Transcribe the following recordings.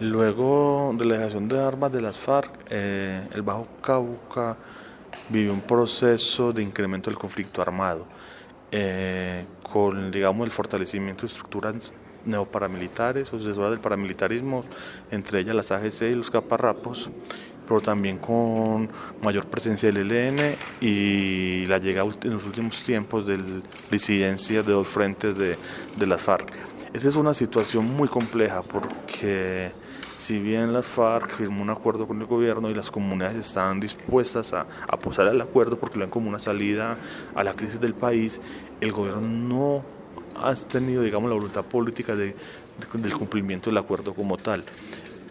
Luego de la dejación de armas de las FARC, eh, el Bajo Cauca vivió un proceso de incremento del conflicto armado, eh, con digamos el fortalecimiento de estructuras neoparamilitares, sucesoras del paramilitarismo, entre ellas las AGC y los caparrapos, pero también con mayor presencia del ELN y la llegada en los últimos tiempos de disidencias de dos frentes de, de las FARC. Esa es una situación muy compleja porque si bien las FARC firmó un acuerdo con el gobierno y las comunidades están dispuestas a apostar al acuerdo porque lo ven como una salida a la crisis del país, el gobierno no ha tenido, digamos, la voluntad política de, del cumplimiento del acuerdo como tal.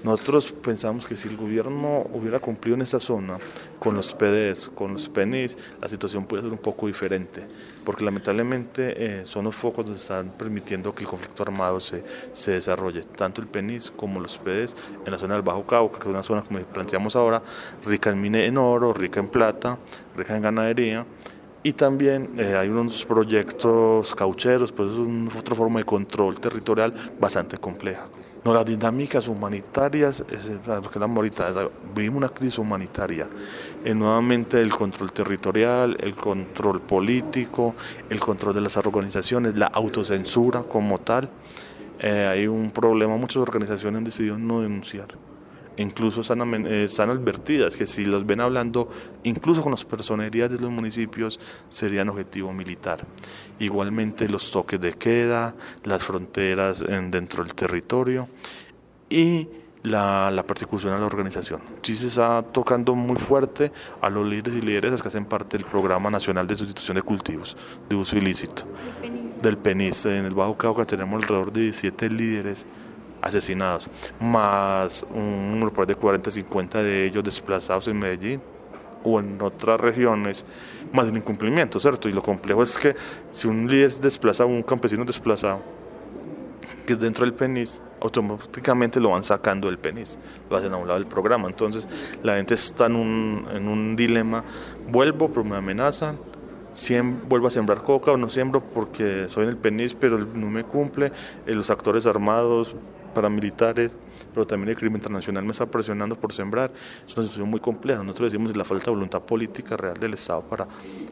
Nosotros pensamos que si el gobierno hubiera cumplido en esa zona con los PDs, con los PNIs, la situación puede ser un poco diferente, porque lamentablemente eh, son los focos donde están permitiendo que el conflicto armado se, se desarrolle, tanto el PNIS como los PDs en la zona del Bajo Cauca, que es una zona, como planteamos ahora, rica en mine en oro, rica en plata, rica en ganadería, y también eh, hay unos proyectos caucheros, pues es otra forma de control territorial bastante compleja. No, las dinámicas humanitarias, es, porque la ahorita, vivimos una crisis humanitaria. Eh, nuevamente el control territorial, el control político, el control de las organizaciones, la autocensura como tal. Eh, hay un problema, muchas organizaciones han decidido no denunciar incluso están, eh, están, advertidas que si los ven hablando, incluso con las personerías de los municipios, serían objetivo militar. Igualmente los toques de queda, las fronteras en, dentro del territorio y la, la, persecución a la organización. Sí se está tocando muy fuerte a los líderes y lideresas que hacen parte del Programa Nacional de Sustitución de Cultivos de Uso Ilícito. Del PENIS. En el Bajo Cauca tenemos alrededor de 17 líderes asesinados, más un número de 40, 50 de ellos desplazados en Medellín o en otras regiones, más el incumplimiento, ¿cierto? Y lo complejo es que si un líder es desplazado, un campesino desplazado, que es dentro del PENIS, automáticamente lo van sacando del PENIS, lo hacen a un lado del programa. Entonces la gente está en un, en un dilema, vuelvo, pero me amenazan, vuelvo a sembrar coca o no siembro porque soy en el PENIS, pero no me cumple, eh, los actores armados paramilitares, pero también el crimen internacional me está presionando por sembrar. Es una situación muy compleja. Nosotros decimos la falta de voluntad política real del Estado para,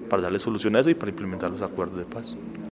para darle solución a eso y para implementar los acuerdos de paz.